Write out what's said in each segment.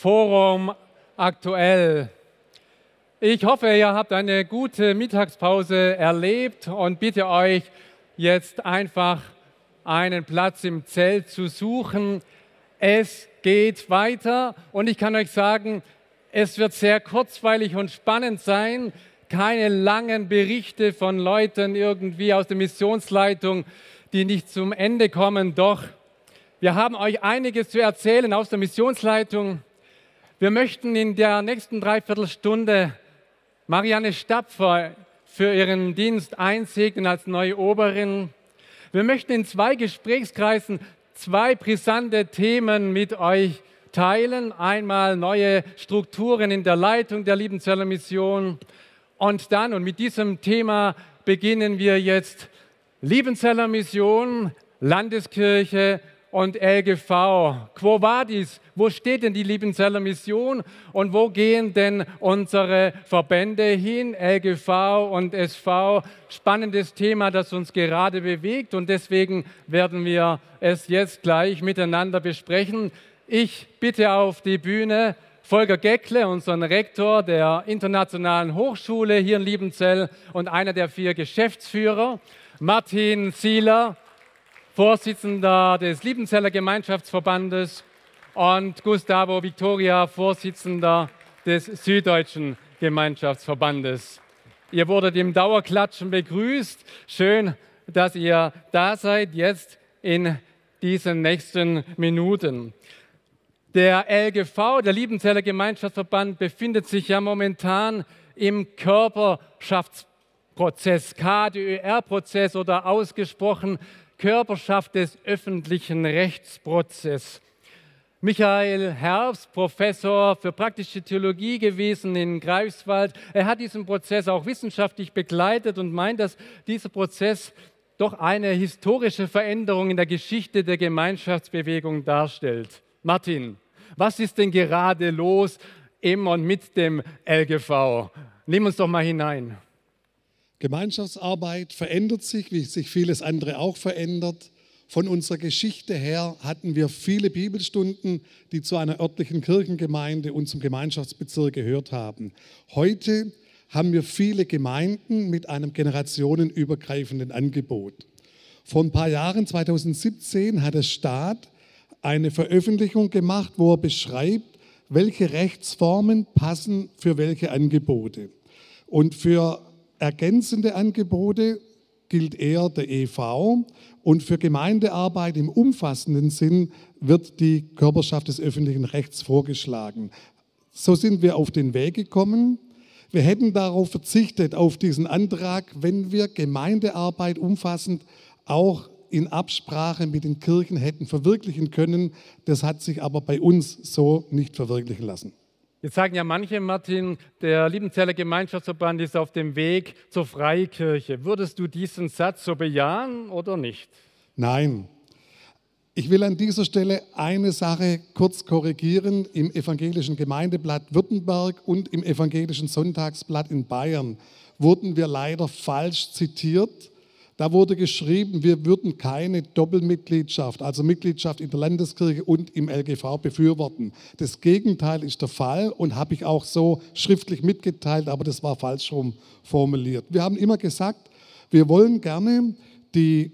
Forum Aktuell. Ich hoffe, ihr habt eine gute Mittagspause erlebt und bitte euch jetzt einfach einen Platz im Zelt zu suchen. Es geht weiter und ich kann euch sagen, es wird sehr kurzweilig und spannend sein. Keine langen Berichte von Leuten irgendwie aus der Missionsleitung, die nicht zum Ende kommen. Doch wir haben euch einiges zu erzählen aus der Missionsleitung. Wir möchten in der nächsten Dreiviertelstunde Marianne Stapfer für ihren Dienst einsegnen als neue Oberin. Wir möchten in zwei Gesprächskreisen zwei brisante Themen mit euch teilen. Einmal neue Strukturen in der Leitung der Liebenzeller Mission. Und dann, und mit diesem Thema beginnen wir jetzt Liebenzeller Mission, Landeskirche und LGV. Quo vadis? Wo steht denn die Liebenzeller Mission und wo gehen denn unsere Verbände hin? LGV und SV. Spannendes Thema, das uns gerade bewegt und deswegen werden wir es jetzt gleich miteinander besprechen. Ich bitte auf die Bühne Volker Geckle, unseren Rektor der Internationalen Hochschule hier in Liebenzell und einer der vier Geschäftsführer. Martin Sieler, Vorsitzender des Liebenzeller Gemeinschaftsverbandes und Gustavo Victoria, Vorsitzender des Süddeutschen Gemeinschaftsverbandes. Ihr wurdet im Dauerklatschen begrüßt. Schön, dass ihr da seid jetzt in diesen nächsten Minuten. Der LGV, der Liebenzeller Gemeinschaftsverband, befindet sich ja momentan im Körperschaftsprozess, KDÖR-Prozess oder ausgesprochen Körperschaft des öffentlichen Rechtsprozesses. Michael Herbst, Professor für praktische Theologie gewesen in Greifswald, er hat diesen Prozess auch wissenschaftlich begleitet und meint, dass dieser Prozess doch eine historische Veränderung in der Geschichte der Gemeinschaftsbewegung darstellt. Martin, was ist denn gerade los im und mit dem LGV? Nimm uns doch mal hinein. Gemeinschaftsarbeit verändert sich, wie sich vieles andere auch verändert. Von unserer Geschichte her hatten wir viele Bibelstunden, die zu einer örtlichen Kirchengemeinde und zum Gemeinschaftsbezirk gehört haben. Heute haben wir viele Gemeinden mit einem generationenübergreifenden Angebot. Vor ein paar Jahren, 2017, hat der Staat eine Veröffentlichung gemacht, wo er beschreibt, welche Rechtsformen passen für welche Angebote. Und für ergänzende Angebote gilt eher der EV und für Gemeindearbeit im umfassenden Sinn wird die Körperschaft des öffentlichen Rechts vorgeschlagen. So sind wir auf den Weg gekommen. Wir hätten darauf verzichtet, auf diesen Antrag, wenn wir Gemeindearbeit umfassend auch in Absprache mit den Kirchen hätten verwirklichen können. Das hat sich aber bei uns so nicht verwirklichen lassen. Jetzt sagen ja manche, Martin, der Liebenzeller Gemeinschaftsverband ist auf dem Weg zur Freikirche. Würdest du diesen Satz so bejahen oder nicht? Nein. Ich will an dieser Stelle eine Sache kurz korrigieren. Im evangelischen Gemeindeblatt Württemberg und im evangelischen Sonntagsblatt in Bayern wurden wir leider falsch zitiert. Da wurde geschrieben, wir würden keine Doppelmitgliedschaft, also Mitgliedschaft in der Landeskirche und im LGV befürworten. Das Gegenteil ist der Fall und habe ich auch so schriftlich mitgeteilt, aber das war falsch rum formuliert. Wir haben immer gesagt, wir wollen gerne die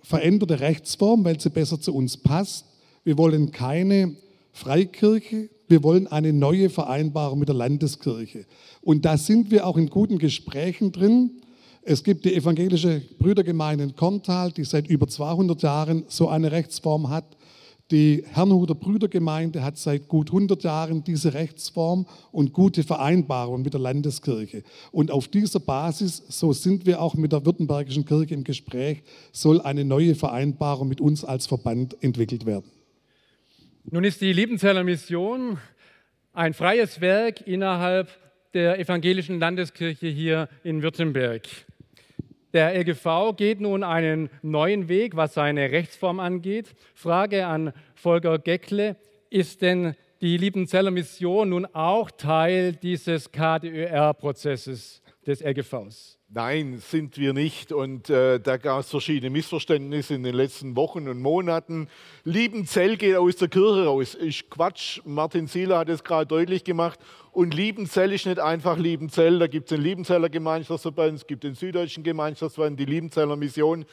veränderte Rechtsform, weil sie besser zu uns passt. Wir wollen keine Freikirche, wir wollen eine neue Vereinbarung mit der Landeskirche. Und da sind wir auch in guten Gesprächen drin. Es gibt die evangelische Brüdergemeinde in Korntal, die seit über 200 Jahren so eine Rechtsform hat. Die Herrnhuter Brüdergemeinde hat seit gut 100 Jahren diese Rechtsform und gute Vereinbarungen mit der Landeskirche. Und auf dieser Basis, so sind wir auch mit der Württembergischen Kirche im Gespräch, soll eine neue Vereinbarung mit uns als Verband entwickelt werden. Nun ist die Liebenzeller Mission ein freies Werk innerhalb der evangelischen Landeskirche hier in Württemberg. Der LGV geht nun einen neuen Weg, was seine Rechtsform angeht. Frage an Volker Geckle, ist denn die Liebenzeller Mission nun auch Teil dieses KDÖR-Prozesses des LGVs? Nein, sind wir nicht. Und äh, da gab es verschiedene Missverständnisse in den letzten Wochen und Monaten. Liebenzell geht aus der Kirche raus. Ist Quatsch. Martin Sieler hat es gerade deutlich gemacht. Und Liebenzell ist nicht einfach Liebenzell. Da gibt es den Liebenzeller Gemeinschaftsverband, es gibt den Süddeutschen Gemeinschaftsverband, die Liebenzeller Mission.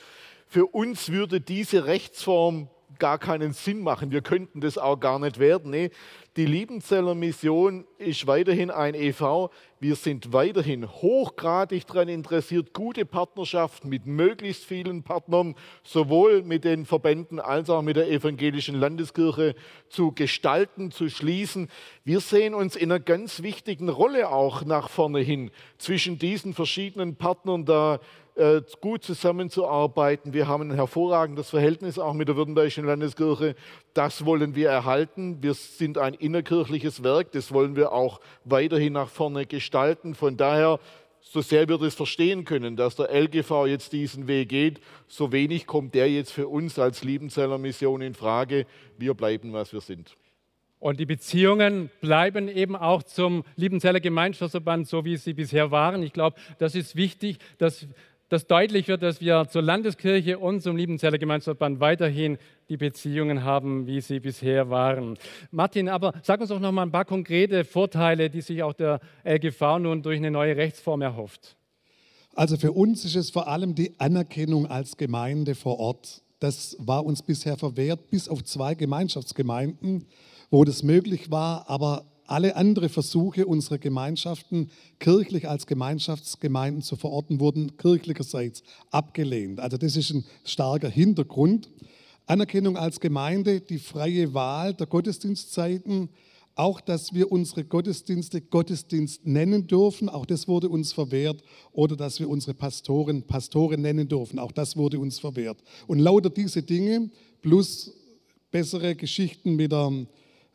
Für uns würde diese Rechtsform gar keinen Sinn machen. Wir könnten das auch gar nicht werden. Nee, die Liebenzeller Mission ist weiterhin ein EV. Wir sind weiterhin hochgradig daran interessiert, gute Partnerschaften mit möglichst vielen Partnern, sowohl mit den Verbänden als auch mit der evangelischen Landeskirche zu gestalten, zu schließen. Wir sehen uns in einer ganz wichtigen Rolle auch nach vorne hin zwischen diesen verschiedenen Partnern da äh, gut zusammenzuarbeiten. Wir haben ein hervorragendes Verhältnis auch mit der Württembergischen Landeskirche. Das wollen wir erhalten. Wir sind ein innerkirchliches Werk. Das wollen wir auch weiterhin nach vorne gestalten. Von daher, so sehr wir das verstehen können, dass der LGV jetzt diesen Weg geht, so wenig kommt der jetzt für uns als Liebenzeller Mission in Frage. Wir bleiben, was wir sind. Und die Beziehungen bleiben eben auch zum Liebenzeller Gemeinschaftsverband, so wie sie bisher waren. Ich glaube, das ist wichtig, dass dass deutlich wird, dass wir zur Landeskirche und zum Liebenzeller Gemeinschaftsverband weiterhin die Beziehungen haben, wie sie bisher waren. Martin, aber sag uns doch noch mal ein paar konkrete Vorteile, die sich auch der LGV nun durch eine neue Rechtsform erhofft. Also für uns ist es vor allem die Anerkennung als Gemeinde vor Ort. Das war uns bisher verwehrt, bis auf zwei Gemeinschaftsgemeinden, wo das möglich war, aber alle anderen Versuche unserer Gemeinschaften, kirchlich als Gemeinschaftsgemeinden zu verorten, wurden kirchlicherseits abgelehnt. Also das ist ein starker Hintergrund. Anerkennung als Gemeinde, die freie Wahl der Gottesdienstzeiten, auch dass wir unsere Gottesdienste Gottesdienst nennen dürfen, auch das wurde uns verwehrt, oder dass wir unsere Pastoren Pastoren nennen dürfen, auch das wurde uns verwehrt. Und lauter diese Dinge plus bessere Geschichten mit der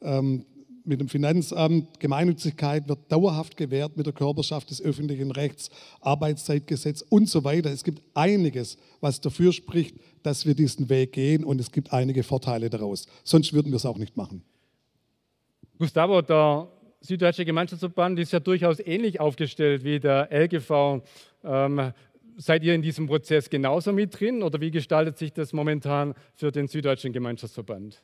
ähm, mit dem Finanzamt, Gemeinnützigkeit wird dauerhaft gewährt mit der Körperschaft des öffentlichen Rechts, Arbeitszeitgesetz und so weiter. Es gibt einiges, was dafür spricht, dass wir diesen Weg gehen und es gibt einige Vorteile daraus. Sonst würden wir es auch nicht machen. Gustavo, der Süddeutsche Gemeinschaftsverband ist ja durchaus ähnlich aufgestellt wie der LGV. Ähm, seid ihr in diesem Prozess genauso mit drin oder wie gestaltet sich das momentan für den Süddeutschen Gemeinschaftsverband?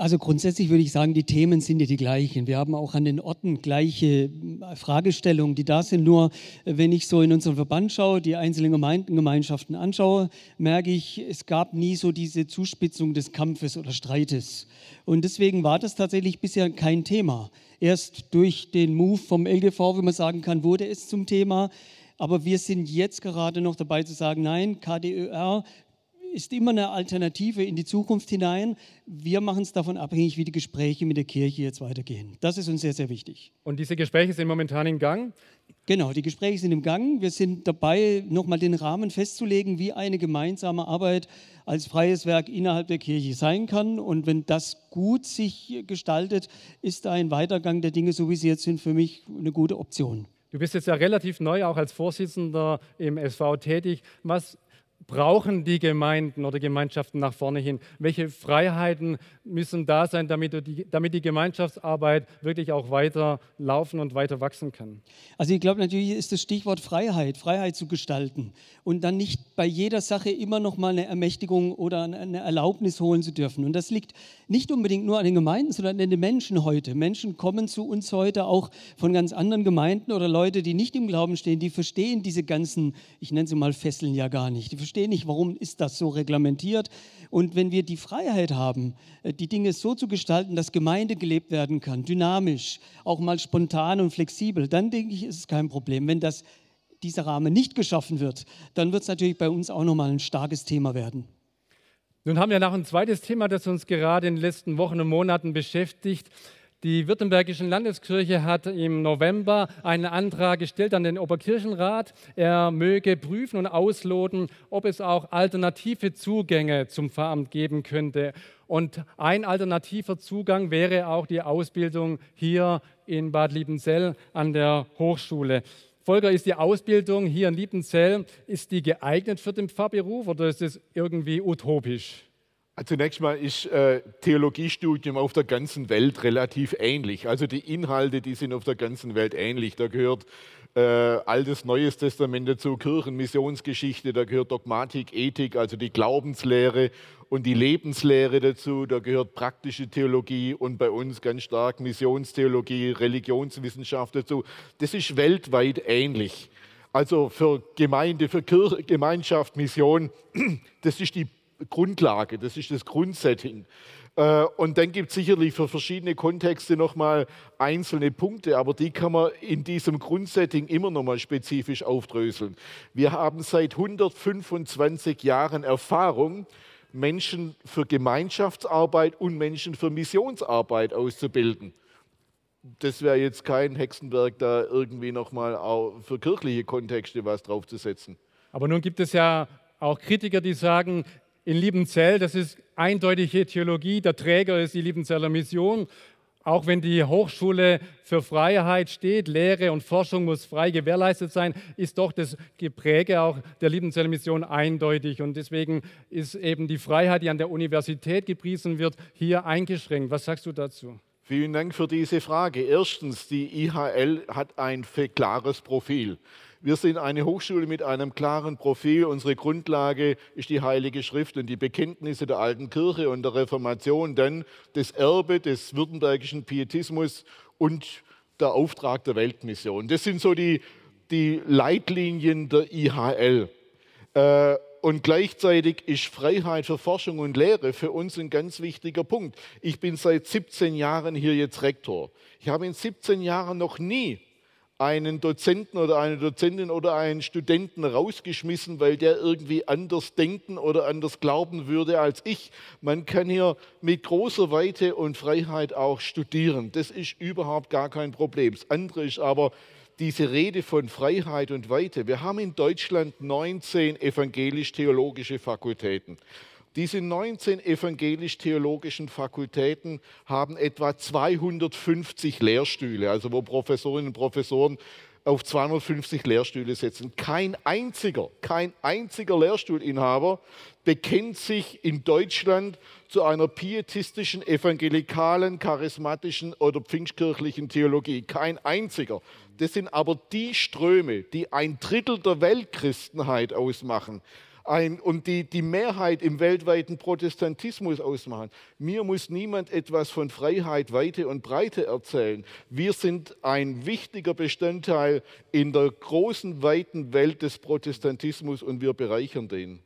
Also grundsätzlich würde ich sagen, die Themen sind ja die gleichen. Wir haben auch an den Orten gleiche äh, Fragestellungen, die da sind. Nur äh, wenn ich so in unseren Verband schaue, die einzelnen Gemeinden, Gemeinschaften anschaue, merke ich, es gab nie so diese Zuspitzung des Kampfes oder Streites. Und deswegen war das tatsächlich bisher kein Thema. Erst durch den Move vom LGV, wie man sagen kann, wurde es zum Thema. Aber wir sind jetzt gerade noch dabei zu sagen, nein, KDÖR ist immer eine Alternative in die Zukunft hinein. Wir machen es davon abhängig, wie die Gespräche mit der Kirche jetzt weitergehen. Das ist uns sehr, sehr wichtig. Und diese Gespräche sind momentan im Gang? Genau, die Gespräche sind im Gang. Wir sind dabei, nochmal den Rahmen festzulegen, wie eine gemeinsame Arbeit als freies Werk innerhalb der Kirche sein kann. Und wenn das gut sich gestaltet, ist ein Weitergang der Dinge, so wie sie jetzt sind, für mich eine gute Option. Du bist jetzt ja relativ neu auch als Vorsitzender im SV tätig. Was brauchen die Gemeinden oder Gemeinschaften nach vorne hin? Welche Freiheiten müssen da sein, damit die, damit die Gemeinschaftsarbeit wirklich auch weiter laufen und weiter wachsen kann? Also ich glaube natürlich ist das Stichwort Freiheit, Freiheit zu gestalten und dann nicht bei jeder Sache immer noch mal eine Ermächtigung oder eine Erlaubnis holen zu dürfen. Und das liegt nicht unbedingt nur an den Gemeinden, sondern an den Menschen heute. Menschen kommen zu uns heute auch von ganz anderen Gemeinden oder Leute, die nicht im Glauben stehen, die verstehen diese ganzen, ich nenne sie mal Fesseln ja gar nicht. Die verstehe nicht, warum ist das so reglementiert. Und wenn wir die Freiheit haben, äh, die Dinge so zu gestalten, dass Gemeinde gelebt werden kann, dynamisch, auch mal spontan und flexibel, dann denke ich, ist es kein Problem. Wenn das, dieser Rahmen nicht geschaffen wird, dann wird es natürlich bei uns auch nochmal ein starkes Thema werden. Nun haben wir noch ein zweites Thema, das uns gerade in den letzten Wochen und Monaten beschäftigt. Die Württembergische Landeskirche hat im November einen Antrag gestellt an den Oberkirchenrat. Er möge prüfen und ausloten, ob es auch alternative Zugänge zum Pfarramt geben könnte. Und ein alternativer Zugang wäre auch die Ausbildung hier in Bad Liebenzell an der Hochschule. Volker, ist die Ausbildung hier in Liebenzell, ist die geeignet für den Pfarrberuf oder ist es irgendwie utopisch? Also zunächst mal ist äh, Theologiestudium auf der ganzen Welt relativ ähnlich. Also die Inhalte, die sind auf der ganzen Welt ähnlich. Da gehört äh, Altes, Neues Testament dazu, Kirchen, Missionsgeschichte, da gehört Dogmatik, Ethik, also die Glaubenslehre und die Lebenslehre dazu, da gehört praktische Theologie und bei uns ganz stark Missionstheologie, Religionswissenschaft dazu. Das ist weltweit ähnlich. Also für Gemeinde, für Kirche, Gemeinschaft, Mission, das ist die Grundlage, das ist das Grundsetting. Äh, und dann gibt es sicherlich für verschiedene Kontexte nochmal einzelne Punkte, aber die kann man in diesem Grundsetting immer nochmal spezifisch aufdröseln. Wir haben seit 125 Jahren Erfahrung, Menschen für Gemeinschaftsarbeit und Menschen für Missionsarbeit auszubilden. Das wäre jetzt kein Hexenwerk, da irgendwie nochmal für kirchliche Kontexte was draufzusetzen. Aber nun gibt es ja auch Kritiker, die sagen, in Liebenzell, das ist eindeutige Theologie, der Träger ist die Liebenzeller Mission. Auch wenn die Hochschule für Freiheit steht, Lehre und Forschung muss frei gewährleistet sein, ist doch das Gepräge auch der Liebenzeller Mission eindeutig. Und deswegen ist eben die Freiheit, die an der Universität gepriesen wird, hier eingeschränkt. Was sagst du dazu? Vielen Dank für diese Frage. Erstens, die IHL hat ein klares Profil. Wir sind eine Hochschule mit einem klaren Profil. Unsere Grundlage ist die Heilige Schrift und die Bekenntnisse der alten Kirche und der Reformation, dann das Erbe des württembergischen Pietismus und der Auftrag der Weltmission. Das sind so die, die Leitlinien der IHL. Äh, und gleichzeitig ist Freiheit für Forschung und Lehre für uns ein ganz wichtiger Punkt. Ich bin seit 17 Jahren hier jetzt Rektor. Ich habe in 17 Jahren noch nie einen Dozenten oder eine Dozentin oder einen Studenten rausgeschmissen, weil der irgendwie anders denken oder anders glauben würde als ich. Man kann hier mit großer Weite und Freiheit auch studieren. Das ist überhaupt gar kein Problem. Das andere ist aber diese Rede von Freiheit und Weite. Wir haben in Deutschland 19 evangelisch-theologische Fakultäten. Diese 19 evangelisch-theologischen Fakultäten haben etwa 250 Lehrstühle, also wo Professorinnen und Professoren auf 250 Lehrstühle setzen. Kein einziger, kein einziger Lehrstuhlinhaber bekennt sich in Deutschland zu einer pietistischen, evangelikalen, charismatischen oder pfingstkirchlichen Theologie. Kein einziger. Das sind aber die Ströme, die ein Drittel der Weltchristenheit ausmachen ein, und die, die Mehrheit im weltweiten Protestantismus ausmachen. Mir muss niemand etwas von Freiheit, Weite und Breite erzählen. Wir sind ein wichtiger Bestandteil in der großen, weiten Welt des Protestantismus und wir bereichern den.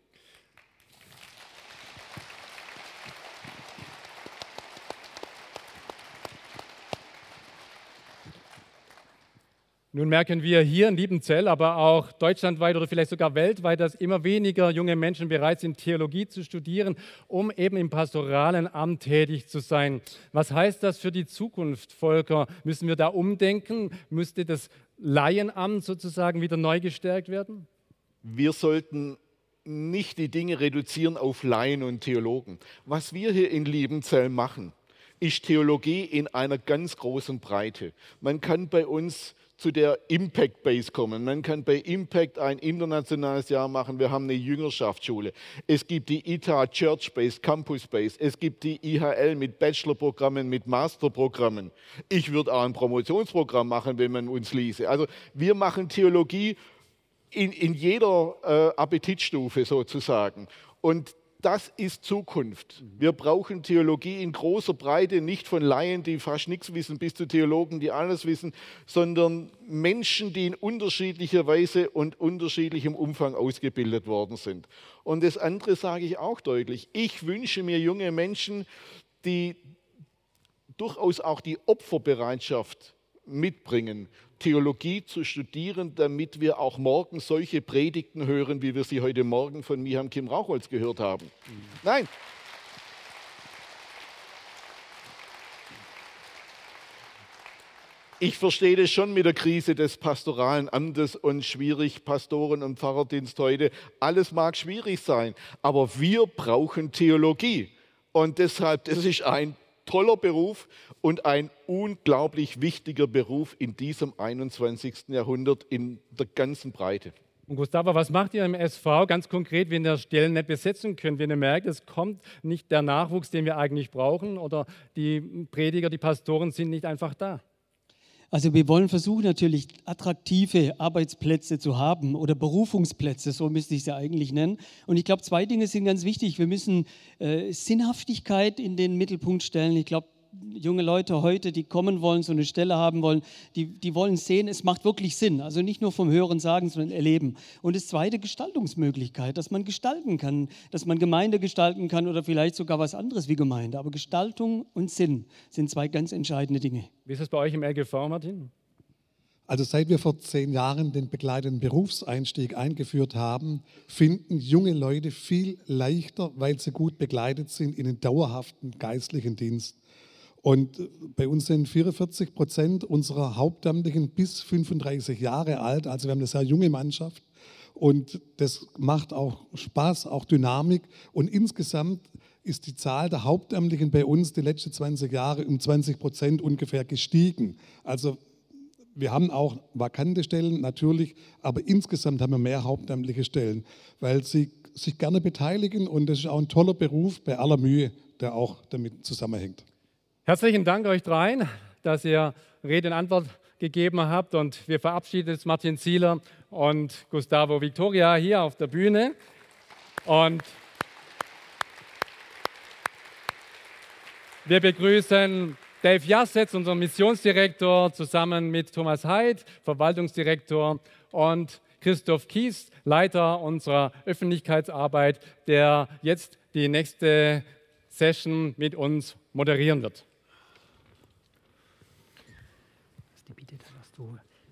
Nun merken wir hier in Liebenzell, aber auch deutschlandweit oder vielleicht sogar weltweit, dass immer weniger junge Menschen bereit sind, Theologie zu studieren, um eben im pastoralen Amt tätig zu sein. Was heißt das für die Zukunft, Volker? Müssen wir da umdenken? Müsste das Laienamt sozusagen wieder neu gestärkt werden? Wir sollten nicht die Dinge reduzieren auf Laien und Theologen. Was wir hier in Liebenzell machen, ist Theologie in einer ganz großen Breite. Man kann bei uns zu der Impact Base kommen. Man kann bei Impact ein internationales Jahr machen. Wir haben eine Jüngerschaftsschule. Es gibt die ITA Church Base, Campus Base. Es gibt die IHL mit Bachelorprogrammen, mit Masterprogrammen. Ich würde auch ein Promotionsprogramm machen, wenn man uns ließe. Also wir machen Theologie in, in jeder äh, Appetitstufe sozusagen. Und das ist Zukunft. Wir brauchen Theologie in großer Breite, nicht von Laien, die fast nichts wissen, bis zu Theologen, die alles wissen, sondern Menschen, die in unterschiedlicher Weise und unterschiedlichem Umfang ausgebildet worden sind. Und das andere sage ich auch deutlich. Ich wünsche mir junge Menschen, die durchaus auch die Opferbereitschaft mitbringen, Theologie zu studieren, damit wir auch morgen solche Predigten hören, wie wir sie heute Morgen von Miham Kim Rauchholz gehört haben. Nein. Ich verstehe das schon mit der Krise des pastoralen Amtes und schwierig Pastoren und Pfarrerdienst heute. Alles mag schwierig sein, aber wir brauchen Theologie. Und deshalb, das ist ein toller Beruf und ein unglaublich wichtiger Beruf in diesem 21. Jahrhundert in der ganzen Breite. Und Gustavo, was macht ihr im SV ganz konkret, wenn ihr Stellen nicht besetzen könnt, wenn ihr merkt, es kommt nicht der Nachwuchs, den wir eigentlich brauchen oder die Prediger, die Pastoren sind nicht einfach da? Also wir wollen versuchen natürlich attraktive Arbeitsplätze zu haben oder Berufungsplätze, so müsste ich ja eigentlich nennen. Und ich glaube, zwei Dinge sind ganz wichtig. Wir müssen äh, Sinnhaftigkeit in den Mittelpunkt stellen. Ich glaube, junge Leute heute, die kommen wollen, so eine Stelle haben wollen, die, die wollen sehen, es macht wirklich Sinn. Also nicht nur vom Hören sagen, sondern erleben. Und das zweite, Gestaltungsmöglichkeit, dass man gestalten kann, dass man Gemeinde gestalten kann oder vielleicht sogar was anderes wie Gemeinde. Aber Gestaltung und Sinn sind zwei ganz entscheidende Dinge. Wie ist es bei euch im LGV, Martin? Also seit wir vor zehn Jahren den begleitenden Berufseinstieg eingeführt haben, finden junge Leute viel leichter, weil sie gut begleitet sind, in den dauerhaften geistlichen Dienst. Und bei uns sind 44 Prozent unserer Hauptamtlichen bis 35 Jahre alt. Also wir haben eine sehr junge Mannschaft. Und das macht auch Spaß, auch Dynamik. Und insgesamt ist die Zahl der Hauptamtlichen bei uns die letzten 20 Jahre um 20 Prozent ungefähr gestiegen. Also wir haben auch vakante Stellen natürlich, aber insgesamt haben wir mehr hauptamtliche Stellen, weil sie sich gerne beteiligen und das ist auch ein toller Beruf bei aller Mühe, der auch damit zusammenhängt. Herzlichen Dank euch dreien, dass ihr Rede und Antwort gegeben habt. Und wir verabschieden jetzt Martin Zieler und Gustavo Victoria hier auf der Bühne. Und wir begrüßen Dave Jassetz, unseren Missionsdirektor, zusammen mit Thomas Heid, Verwaltungsdirektor, und Christoph Kies, Leiter unserer Öffentlichkeitsarbeit, der jetzt die nächste Session mit uns moderieren wird.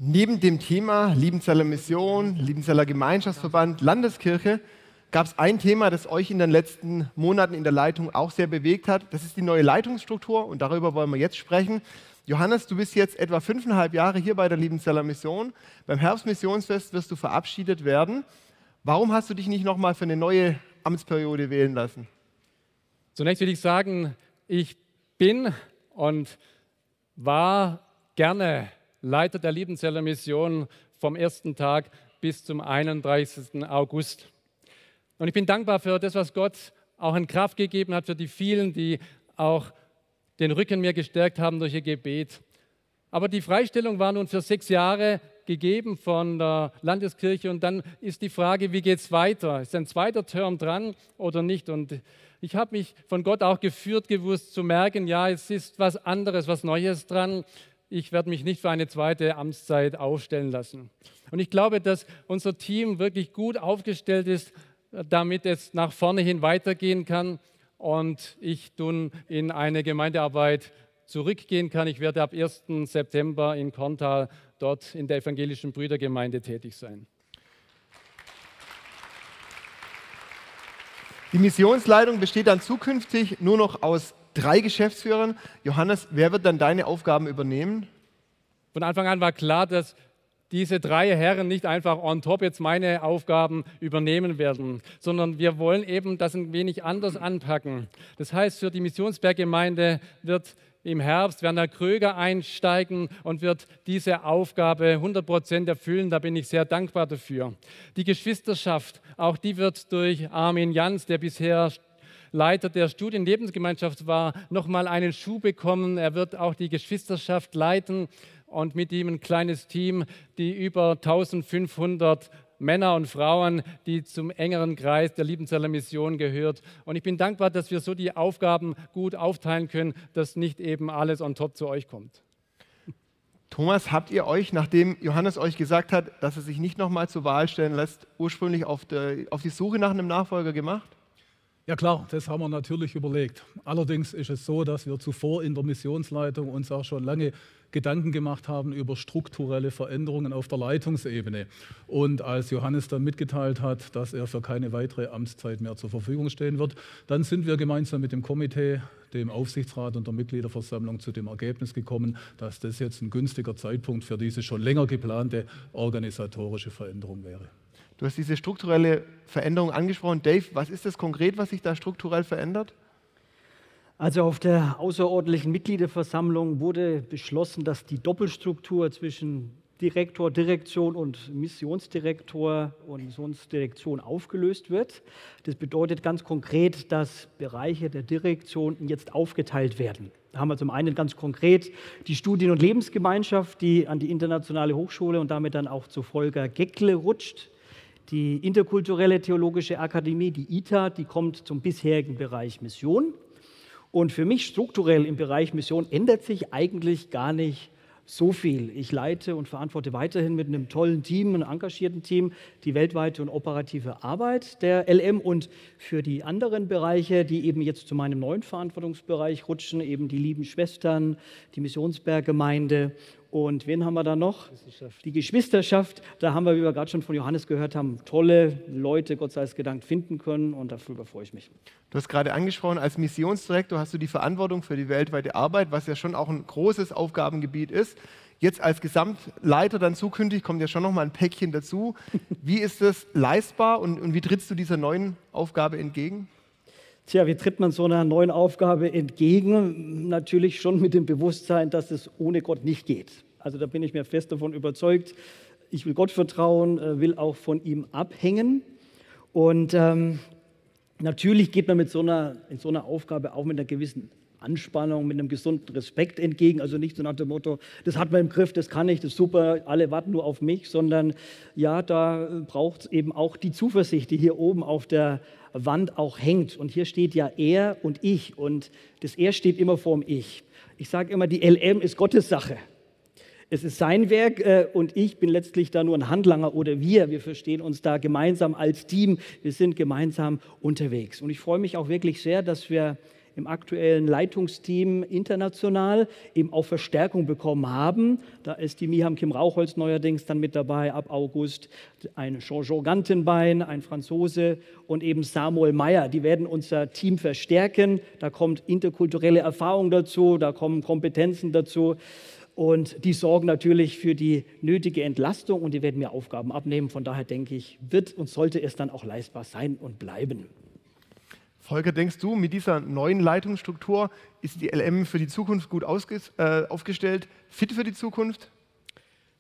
Neben dem Thema Liebenzeller Mission, Liebenzeller Gemeinschaftsverband, Landeskirche gab es ein Thema, das euch in den letzten Monaten in der Leitung auch sehr bewegt hat. Das ist die neue Leitungsstruktur und darüber wollen wir jetzt sprechen. Johannes, du bist jetzt etwa fünfeinhalb Jahre hier bei der Liebenzeller Mission. Beim Herbstmissionsfest wirst du verabschiedet werden. Warum hast du dich nicht nochmal für eine neue Amtsperiode wählen lassen? Zunächst will ich sagen, ich bin und war gerne Leiter der Liebenzeller Mission vom ersten Tag bis zum 31. August. Und ich bin dankbar für das, was Gott auch in Kraft gegeben hat, für die vielen, die auch den Rücken mir gestärkt haben durch ihr Gebet. Aber die Freistellung war nun für sechs Jahre gegeben von der Landeskirche und dann ist die Frage, wie geht es weiter? Ist ein zweiter Term dran oder nicht? Und ich habe mich von Gott auch geführt gewusst zu merken, ja, es ist was anderes, was Neues dran ich werde mich nicht für eine zweite Amtszeit aufstellen lassen. Und ich glaube, dass unser Team wirklich gut aufgestellt ist, damit es nach vorne hin weitergehen kann und ich nun in eine Gemeindearbeit zurückgehen kann. Ich werde ab 1. September in Korntal dort in der evangelischen Brüdergemeinde tätig sein. Die Missionsleitung besteht dann zukünftig nur noch aus drei Geschäftsführern. Johannes, wer wird dann deine Aufgaben übernehmen? Von Anfang an war klar, dass diese drei Herren nicht einfach on top jetzt meine Aufgaben übernehmen werden, sondern wir wollen eben das ein wenig anders anpacken. Das heißt, für die Missionsberggemeinde wird im Herbst Werner Kröger einsteigen und wird diese Aufgabe 100 Prozent erfüllen. Da bin ich sehr dankbar dafür. Die Geschwisterschaft, auch die wird durch Armin Jans, der bisher Leiter der Studienlebensgemeinschaft war, nochmal einen Schuh bekommen. Er wird auch die Geschwisterschaft leiten und mit ihm ein kleines Team, die über 1500 Männer und Frauen, die zum engeren Kreis der Liebenzeller Mission gehört. Und ich bin dankbar, dass wir so die Aufgaben gut aufteilen können, dass nicht eben alles on top zu euch kommt. Thomas, habt ihr euch, nachdem Johannes euch gesagt hat, dass er sich nicht nochmal zur Wahl stellen lässt, ursprünglich auf, der, auf die Suche nach einem Nachfolger gemacht? Ja klar, das haben wir natürlich überlegt. Allerdings ist es so, dass wir zuvor in der Missionsleitung uns auch schon lange Gedanken gemacht haben über strukturelle Veränderungen auf der Leitungsebene. Und als Johannes dann mitgeteilt hat, dass er für keine weitere Amtszeit mehr zur Verfügung stehen wird, dann sind wir gemeinsam mit dem Komitee, dem Aufsichtsrat und der Mitgliederversammlung zu dem Ergebnis gekommen, dass das jetzt ein günstiger Zeitpunkt für diese schon länger geplante organisatorische Veränderung wäre. Du hast diese strukturelle Veränderung angesprochen. Dave, was ist das konkret, was sich da strukturell verändert? Also auf der außerordentlichen Mitgliederversammlung wurde beschlossen, dass die Doppelstruktur zwischen Direktor, Direktion und Missionsdirektor und Missionsdirektion aufgelöst wird. Das bedeutet ganz konkret, dass Bereiche der Direktion jetzt aufgeteilt werden. Da haben wir zum einen ganz konkret die Studien- und Lebensgemeinschaft, die an die Internationale Hochschule und damit dann auch zu Volker Geckle rutscht. Die Interkulturelle Theologische Akademie, die ITA, die kommt zum bisherigen Bereich Mission. Und für mich strukturell im Bereich Mission ändert sich eigentlich gar nicht so viel. Ich leite und verantworte weiterhin mit einem tollen Team, einem engagierten Team, die weltweite und operative Arbeit der LM und für die anderen Bereiche, die eben jetzt zu meinem neuen Verantwortungsbereich rutschen, eben die lieben Schwestern, die Missionsberggemeinde und wen haben wir da noch? Die Geschwisterschaft. Da haben wir, wie wir gerade schon von Johannes gehört haben, tolle Leute, Gott sei es gedankt, finden können und darüber freue ich mich. Du hast gerade angesprochen, als Missionsdirektor hast du die Verantwortung für die weltweite Arbeit, was ja schon auch ein großes Aufgabengebiet ist. Jetzt als Gesamtleiter dann zukünftig kommt ja schon noch mal ein Päckchen dazu. Wie ist das leistbar und, und wie trittst du dieser neuen Aufgabe entgegen? Tja, wie tritt man so einer neuen Aufgabe entgegen? Natürlich schon mit dem Bewusstsein, dass es ohne Gott nicht geht. Also da bin ich mir fest davon überzeugt. Ich will Gott vertrauen, äh, will auch von ihm abhängen. Und ähm, natürlich geht man mit so einer, in so einer Aufgabe auch mit einer gewissen Anspannung, mit einem gesunden Respekt entgegen. Also nicht so nach dem Motto, das hat man im Griff, das kann ich, das ist super, alle warten nur auf mich, sondern ja, da braucht es eben auch die Zuversicht, die hier oben auf der Wand auch hängt. Und hier steht ja er und ich und das er steht immer vorm Ich. Ich sage immer, die LM ist Gottes Sache. Es ist sein Werk äh, und ich bin letztlich da nur ein Handlanger oder wir. Wir verstehen uns da gemeinsam als Team. Wir sind gemeinsam unterwegs. Und ich freue mich auch wirklich sehr, dass wir im aktuellen Leitungsteam international eben auch Verstärkung bekommen haben. Da ist die Miham Kim Rauchholz neuerdings dann mit dabei, ab August ein Jean-Jean Gantenbein, ein Franzose und eben Samuel Meyer. Die werden unser Team verstärken. Da kommt interkulturelle Erfahrung dazu, da kommen Kompetenzen dazu. Und die sorgen natürlich für die nötige Entlastung und die werden mir Aufgaben abnehmen. Von daher denke ich, wird und sollte es dann auch leistbar sein und bleiben. Volker, denkst du, mit dieser neuen Leitungsstruktur ist die LM für die Zukunft gut äh, aufgestellt, fit für die Zukunft?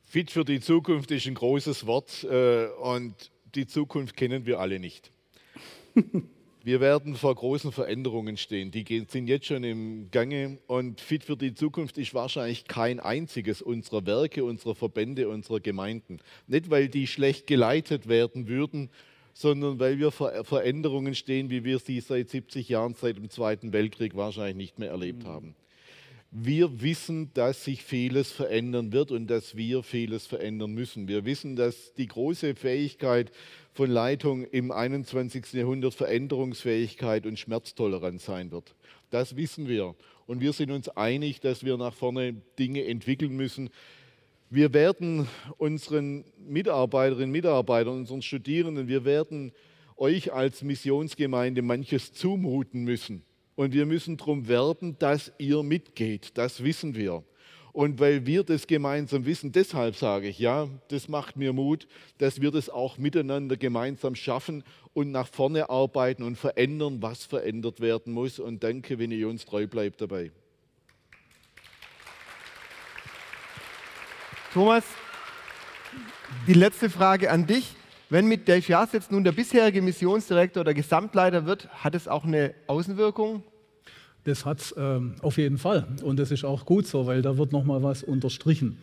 Fit für die Zukunft ist ein großes Wort äh, und die Zukunft kennen wir alle nicht. wir werden vor großen Veränderungen stehen. Die sind jetzt schon im Gange und fit für die Zukunft ist wahrscheinlich kein einziges unserer Werke, unserer Verbände, unserer Gemeinden. Nicht, weil die schlecht geleitet werden würden, sondern weil wir vor Veränderungen stehen, wie wir sie seit 70 Jahren, seit dem Zweiten Weltkrieg wahrscheinlich nicht mehr erlebt haben. Wir wissen, dass sich vieles verändern wird und dass wir vieles verändern müssen. Wir wissen, dass die große Fähigkeit von Leitung im 21. Jahrhundert Veränderungsfähigkeit und Schmerztoleranz sein wird. Das wissen wir. Und wir sind uns einig, dass wir nach vorne Dinge entwickeln müssen, wir werden unseren Mitarbeiterinnen und Mitarbeitern, unseren Studierenden, wir werden euch als Missionsgemeinde manches zumuten müssen. Und wir müssen darum werben, dass ihr mitgeht. Das wissen wir. Und weil wir das gemeinsam wissen, deshalb sage ich, ja, das macht mir Mut, dass wir das auch miteinander gemeinsam schaffen und nach vorne arbeiten und verändern, was verändert werden muss. Und danke, wenn ihr uns treu bleibt dabei. Thomas, die letzte Frage an dich. Wenn mit Dave Jass jetzt nun der bisherige Missionsdirektor oder Gesamtleiter wird, hat es auch eine Außenwirkung? Das hat es ähm, auf jeden Fall. Und das ist auch gut so, weil da wird nochmal was unterstrichen.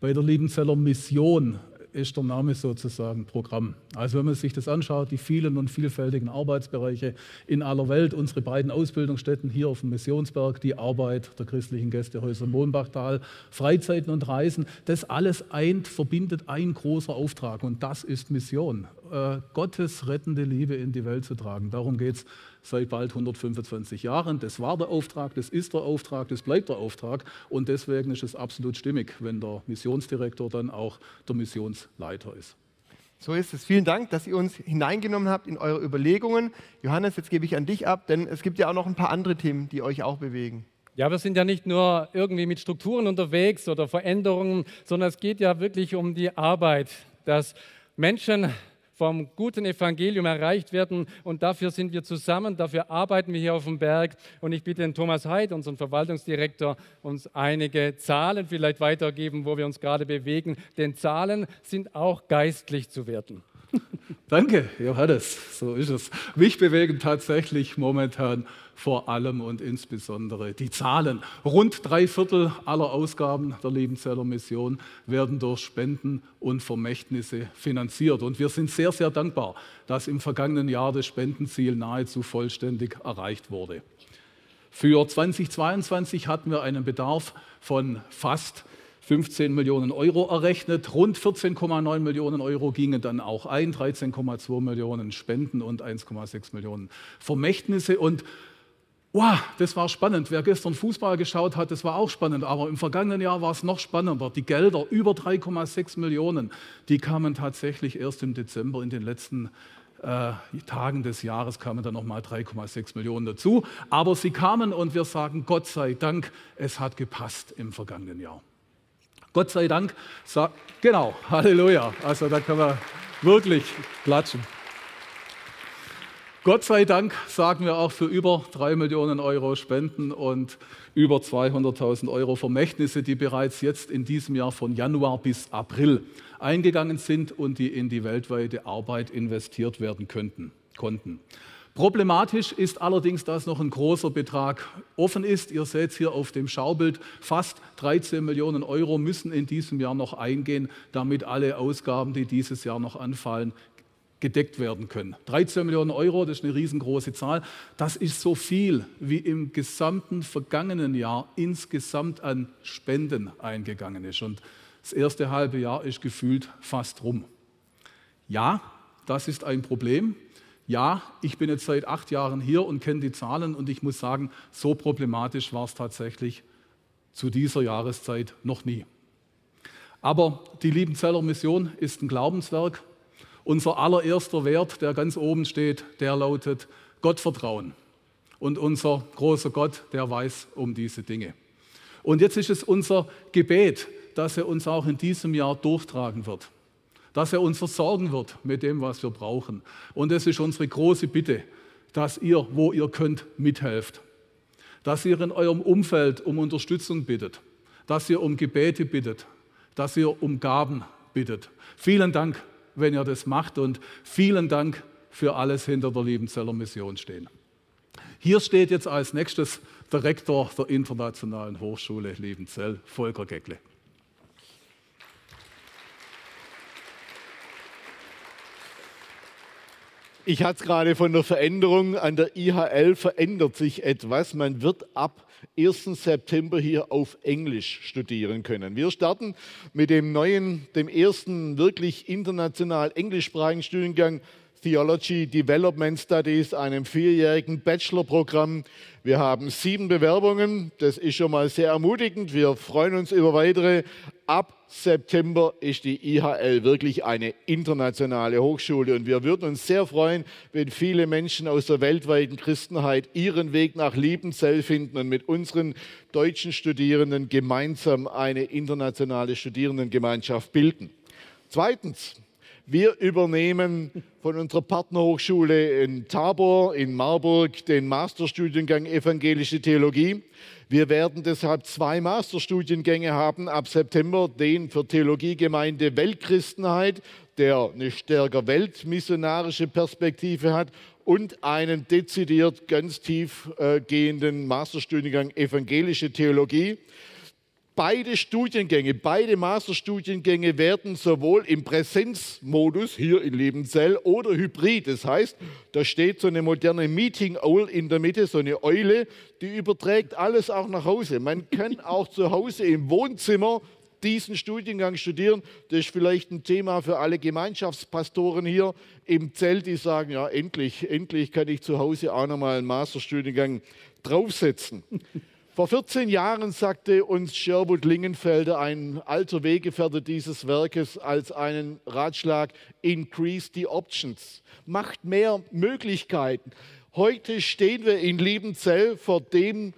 Bei der Liebenzeller Mission ist der Name sozusagen Programm. Also wenn man sich das anschaut, die vielen und vielfältigen Arbeitsbereiche in aller Welt, unsere beiden Ausbildungsstätten hier auf dem Missionsberg, die Arbeit der christlichen Gästehäuser Mohnbachtal, Freizeiten und Reisen, das alles eint, verbindet ein großer Auftrag und das ist Mission. Äh, Gottes rettende Liebe in die Welt zu tragen. Darum geht es seit bald 125 Jahren. Das war der Auftrag, das ist der Auftrag, das bleibt der Auftrag. Und deswegen ist es absolut stimmig, wenn der Missionsdirektor dann auch der Missionsleiter ist. So ist es. Vielen Dank, dass ihr uns hineingenommen habt in eure Überlegungen. Johannes, jetzt gebe ich an dich ab, denn es gibt ja auch noch ein paar andere Themen, die euch auch bewegen. Ja, wir sind ja nicht nur irgendwie mit Strukturen unterwegs oder Veränderungen, sondern es geht ja wirklich um die Arbeit, dass Menschen vom guten Evangelium erreicht werden. Und dafür sind wir zusammen, dafür arbeiten wir hier auf dem Berg. Und ich bitte den Thomas Heid, unseren Verwaltungsdirektor, uns einige Zahlen vielleicht weitergeben, wo wir uns gerade bewegen. Denn Zahlen sind auch geistlich zu werten. Danke, Johannes. So ist es. Mich bewegen tatsächlich momentan vor allem und insbesondere die Zahlen. Rund drei Viertel aller Ausgaben der Liebenzeller Mission werden durch Spenden und Vermächtnisse finanziert. Und wir sind sehr, sehr dankbar, dass im vergangenen Jahr das Spendenziel nahezu vollständig erreicht wurde. Für 2022 hatten wir einen Bedarf von fast 15 Millionen Euro errechnet. Rund 14,9 Millionen Euro gingen dann auch ein, 13,2 Millionen Spenden und 1,6 Millionen Vermächtnisse. Und wow, das war spannend. Wer gestern Fußball geschaut hat, das war auch spannend. Aber im vergangenen Jahr war es noch spannender. Die Gelder, über 3,6 Millionen, die kamen tatsächlich erst im Dezember in den letzten äh, Tagen des Jahres kamen dann nochmal 3,6 Millionen dazu. Aber sie kamen und wir sagen Gott sei Dank, es hat gepasst im vergangenen Jahr. Gott sei Dank, genau, Halleluja. Also da können wir wirklich klatschen. Gott sei Dank sagen wir auch für über drei Millionen Euro Spenden und über 200.000 Euro Vermächtnisse, die bereits jetzt in diesem Jahr von Januar bis April eingegangen sind und die in die weltweite Arbeit investiert werden könnten, konnten. Problematisch ist allerdings, dass noch ein großer Betrag offen ist. Ihr seht hier auf dem Schaubild, fast 13 Millionen Euro müssen in diesem Jahr noch eingehen, damit alle Ausgaben, die dieses Jahr noch anfallen, gedeckt werden können. 13 Millionen Euro, das ist eine riesengroße Zahl. Das ist so viel, wie im gesamten vergangenen Jahr insgesamt an Spenden eingegangen ist. Und das erste halbe Jahr ist gefühlt fast rum. Ja, das ist ein Problem ja, ich bin jetzt seit acht Jahren hier und kenne die Zahlen und ich muss sagen, so problematisch war es tatsächlich zu dieser Jahreszeit noch nie. Aber die Liebenzeller Mission ist ein Glaubenswerk. Unser allererster Wert, der ganz oben steht, der lautet Gottvertrauen. Und unser großer Gott, der weiß um diese Dinge. Und jetzt ist es unser Gebet, dass er uns auch in diesem Jahr durchtragen wird dass er uns versorgen wird mit dem, was wir brauchen. Und es ist unsere große Bitte, dass ihr, wo ihr könnt, mithelft. Dass ihr in eurem Umfeld um Unterstützung bittet. Dass ihr um Gebete bittet. Dass ihr um Gaben bittet. Vielen Dank, wenn ihr das macht und vielen Dank für alles hinter der Liebenzeller Mission stehen. Hier steht jetzt als nächstes der Rektor der Internationalen Hochschule Liebenzell, Volker Geckle. Ich hatte es gerade von der Veränderung. An der IHL verändert sich etwas. Man wird ab 1. September hier auf Englisch studieren können. Wir starten mit dem neuen, dem ersten wirklich international englischsprachigen Studiengang Theology Development Studies, einem vierjährigen Bachelorprogramm. Wir haben sieben Bewerbungen. Das ist schon mal sehr ermutigend. Wir freuen uns über weitere. Ab September ist die IHL wirklich eine internationale Hochschule und wir würden uns sehr freuen, wenn viele Menschen aus der weltweiten Christenheit ihren Weg nach Liebenzell finden und mit unseren deutschen Studierenden gemeinsam eine internationale Studierendengemeinschaft bilden. Zweitens, wir übernehmen von unserer Partnerhochschule in Tabor, in Marburg, den Masterstudiengang Evangelische Theologie. Wir werden deshalb zwei Masterstudiengänge haben ab September, den für Theologiegemeinde Weltchristenheit, der eine stärker weltmissionarische Perspektive hat, und einen dezidiert ganz tief äh, gehenden Masterstudiengang Evangelische Theologie. Beide Studiengänge, beide Masterstudiengänge werden sowohl im Präsenzmodus hier in Lebenzell oder hybrid. Das heißt, da steht so eine moderne Meeting Owl in der Mitte, so eine Eule, die überträgt alles auch nach Hause. Man kann auch zu Hause im Wohnzimmer diesen Studiengang studieren. Das ist vielleicht ein Thema für alle Gemeinschaftspastoren hier im Zelt, die sagen, ja, endlich, endlich kann ich zu Hause auch nochmal einen Masterstudiengang draufsetzen. Vor 14 Jahren sagte uns Sherwood Lingenfelder, ein alter Weggefährte dieses Werkes, als einen Ratschlag, increase the options, macht mehr Möglichkeiten. Heute stehen wir in Liebenzell vor dem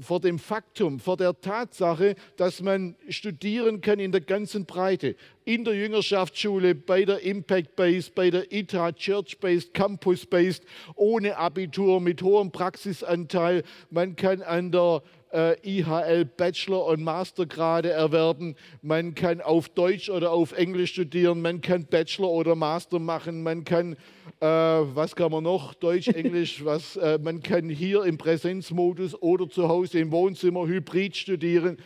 vor dem Faktum, vor der Tatsache, dass man studieren kann in der ganzen Breite. In der Jüngerschaftsschule, bei der Impact Based, bei der ITA Church Based, Campus Based, ohne Abitur, mit hohem Praxisanteil. Man kann an der äh, IHL Bachelor- und Mastergrade erwerben. Man kann auf Deutsch oder auf Englisch studieren. Man kann Bachelor oder Master machen. Man kann, äh, was kann man noch? Deutsch, Englisch. was, äh, man kann hier im Präsenzmodus oder zu Hause im Wohnzimmer hybrid studieren.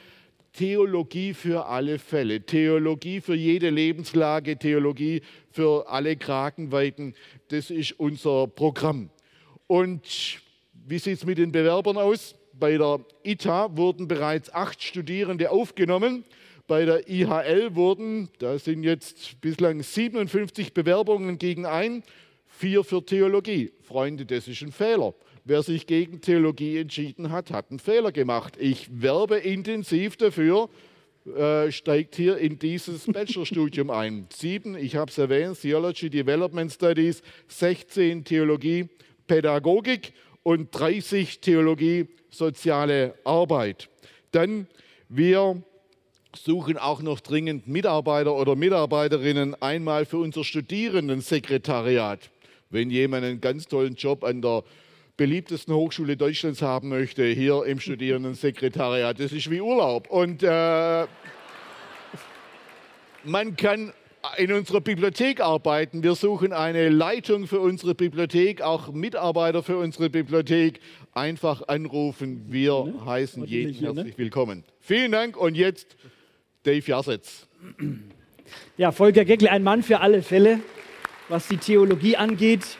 Theologie für alle Fälle, Theologie für jede Lebenslage, Theologie für alle Kragenweiten. Das ist unser Programm. Und wie sieht es mit den Bewerbern aus? Bei der ITA wurden bereits acht Studierende aufgenommen. Bei der IHL wurden, da sind jetzt bislang 57 Bewerbungen gegen ein, vier für Theologie. Freunde, das ist ein Fehler. Wer sich gegen Theologie entschieden hat, hat einen Fehler gemacht. Ich werbe intensiv dafür, äh, steigt hier in dieses Bachelorstudium ein. Sieben, ich habe es erwähnt, Theology Development Studies, 16 Theologie, Pädagogik und 30 Theologie, soziale Arbeit. Dann wir suchen auch noch dringend Mitarbeiter oder Mitarbeiterinnen einmal für unser Studierendensekretariat. Wenn jemand einen ganz tollen Job an der beliebtesten Hochschule Deutschlands haben möchte, hier im Studierendensekretariat, das ist wie Urlaub. Und äh, man kann in unserer Bibliothek arbeiten. Wir suchen eine Leitung für unsere Bibliothek, auch Mitarbeiter für unsere Bibliothek. Einfach anrufen. Wir ne? heißen jeden hier, herzlich ne? willkommen. Vielen Dank und jetzt Dave Jassetz. Ja, Volker Geckle, ein Mann für alle Fälle, was die Theologie angeht.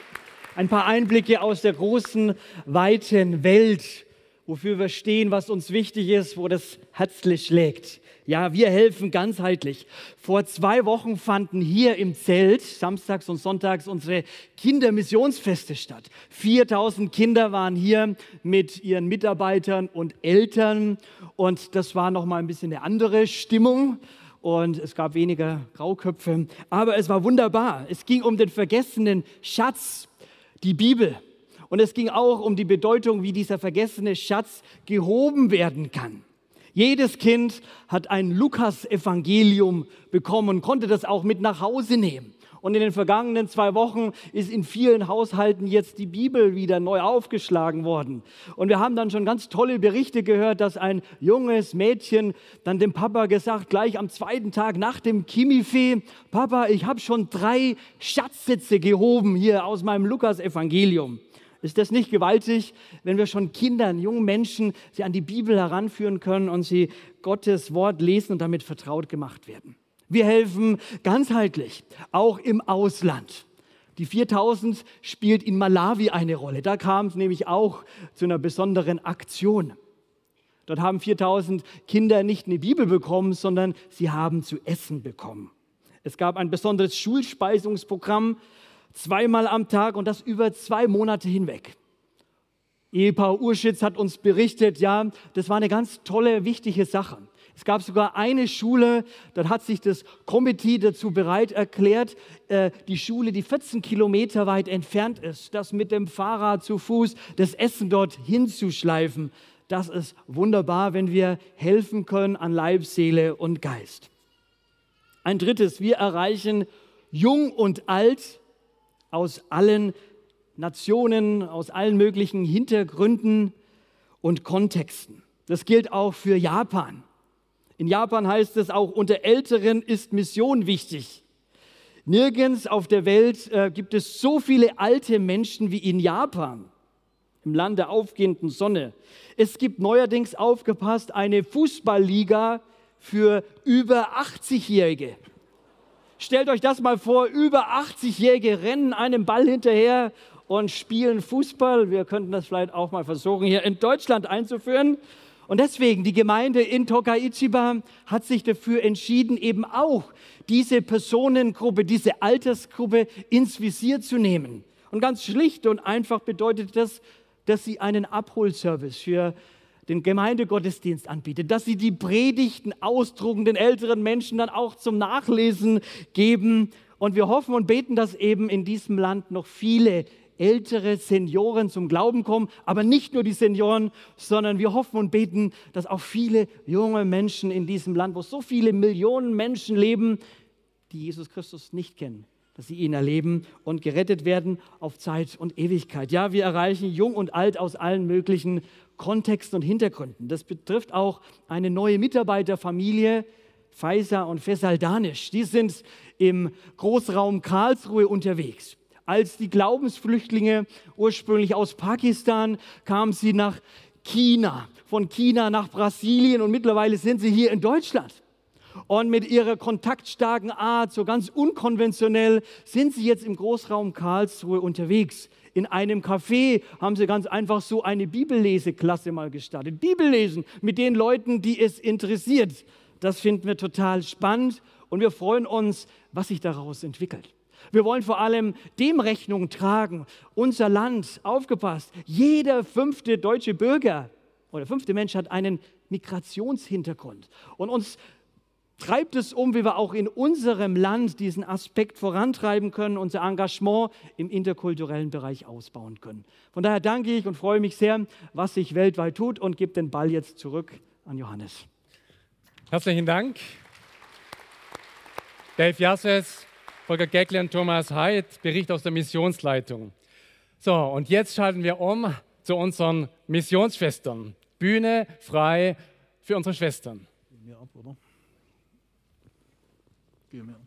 Ein paar Einblicke aus der großen, weiten Welt, wofür wir stehen, was uns wichtig ist, wo das herzlich schlägt. Ja, wir helfen ganzheitlich. Vor zwei Wochen fanden hier im Zelt samstags und sonntags unsere Kindermissionsfeste statt. 4000 Kinder waren hier mit ihren Mitarbeitern und Eltern und das war noch mal ein bisschen eine andere Stimmung und es gab weniger Grauköpfe, aber es war wunderbar. Es ging um den vergessenen Schatz, die Bibel. Und es ging auch um die Bedeutung, wie dieser vergessene Schatz gehoben werden kann. Jedes Kind hat ein Lukas-Evangelium bekommen, konnte das auch mit nach Hause nehmen. Und in den vergangenen zwei Wochen ist in vielen Haushalten jetzt die Bibel wieder neu aufgeschlagen worden. Und wir haben dann schon ganz tolle Berichte gehört, dass ein junges Mädchen dann dem Papa gesagt, gleich am zweiten Tag nach dem Kimifee, Papa, ich habe schon drei Schatzsätze gehoben hier aus meinem Lukas-Evangelium. Ist das nicht gewaltig, wenn wir schon Kindern, jungen Menschen, sie an die Bibel heranführen können und sie Gottes Wort lesen und damit vertraut gemacht werden? Wir helfen ganzheitlich, auch im Ausland. Die 4000 spielt in Malawi eine Rolle. Da kam es nämlich auch zu einer besonderen Aktion. Dort haben 4000 Kinder nicht eine Bibel bekommen, sondern sie haben zu essen bekommen. Es gab ein besonderes Schulspeisungsprogramm, zweimal am Tag und das über zwei Monate hinweg. Ehepaar Urschitz hat uns berichtet, ja, das war eine ganz tolle, wichtige Sache. Es gab sogar eine Schule, da hat sich das Komitee dazu bereit erklärt, äh, die Schule, die 14 Kilometer weit entfernt ist, das mit dem Fahrrad zu Fuß, das Essen dort hinzuschleifen. Das ist wunderbar, wenn wir helfen können an Leib, Seele und Geist. Ein drittes, wir erreichen jung und alt aus allen Nationen, aus allen möglichen Hintergründen und Kontexten. Das gilt auch für Japan. In Japan heißt es auch, unter Älteren ist Mission wichtig. Nirgends auf der Welt äh, gibt es so viele alte Menschen wie in Japan, im Land der aufgehenden Sonne. Es gibt neuerdings aufgepasst eine Fußballliga für über 80-Jährige. Stellt euch das mal vor, über 80-Jährige rennen einem Ball hinterher und spielen Fußball. Wir könnten das vielleicht auch mal versuchen, hier in Deutschland einzuführen. Und deswegen, die Gemeinde in Tokaichiba hat sich dafür entschieden, eben auch diese Personengruppe, diese Altersgruppe ins Visier zu nehmen. Und ganz schlicht und einfach bedeutet das, dass sie einen Abholservice für den Gemeindegottesdienst anbietet, dass sie die Predigten ausdrucken, den älteren Menschen dann auch zum Nachlesen geben. Und wir hoffen und beten, dass eben in diesem Land noch viele ältere Senioren zum Glauben kommen. Aber nicht nur die Senioren, sondern wir hoffen und beten, dass auch viele junge Menschen in diesem Land, wo so viele Millionen Menschen leben, die Jesus Christus nicht kennen, dass sie ihn erleben und gerettet werden auf Zeit und Ewigkeit. Ja, wir erreichen jung und alt aus allen möglichen Kontexten und Hintergründen. Das betrifft auch eine neue Mitarbeiterfamilie, Pfizer und Fesaldanisch. Die sind im Großraum Karlsruhe unterwegs. Als die Glaubensflüchtlinge ursprünglich aus Pakistan kamen sie nach China, von China nach Brasilien und mittlerweile sind sie hier in Deutschland. Und mit ihrer kontaktstarken Art, so ganz unkonventionell, sind sie jetzt im Großraum Karlsruhe unterwegs. In einem Café haben sie ganz einfach so eine Bibelleseklasse mal gestartet. Bibellesen mit den Leuten, die es interessiert. Das finden wir total spannend und wir freuen uns, was sich daraus entwickelt. Wir wollen vor allem dem Rechnung tragen. Unser Land, aufgepasst, jeder fünfte deutsche Bürger oder fünfte Mensch hat einen Migrationshintergrund. Und uns treibt es um, wie wir auch in unserem Land diesen Aspekt vorantreiben können, unser Engagement im interkulturellen Bereich ausbauen können. Von daher danke ich und freue mich sehr, was sich weltweit tut und gebe den Ball jetzt zurück an Johannes. Herzlichen Dank. Dave Jasses, Volker Geckle und Thomas Heid, Bericht aus der Missionsleitung. So, und jetzt schalten wir um zu unseren Missionsschwestern. Bühne frei für unsere Schwestern. Mir ab, oder?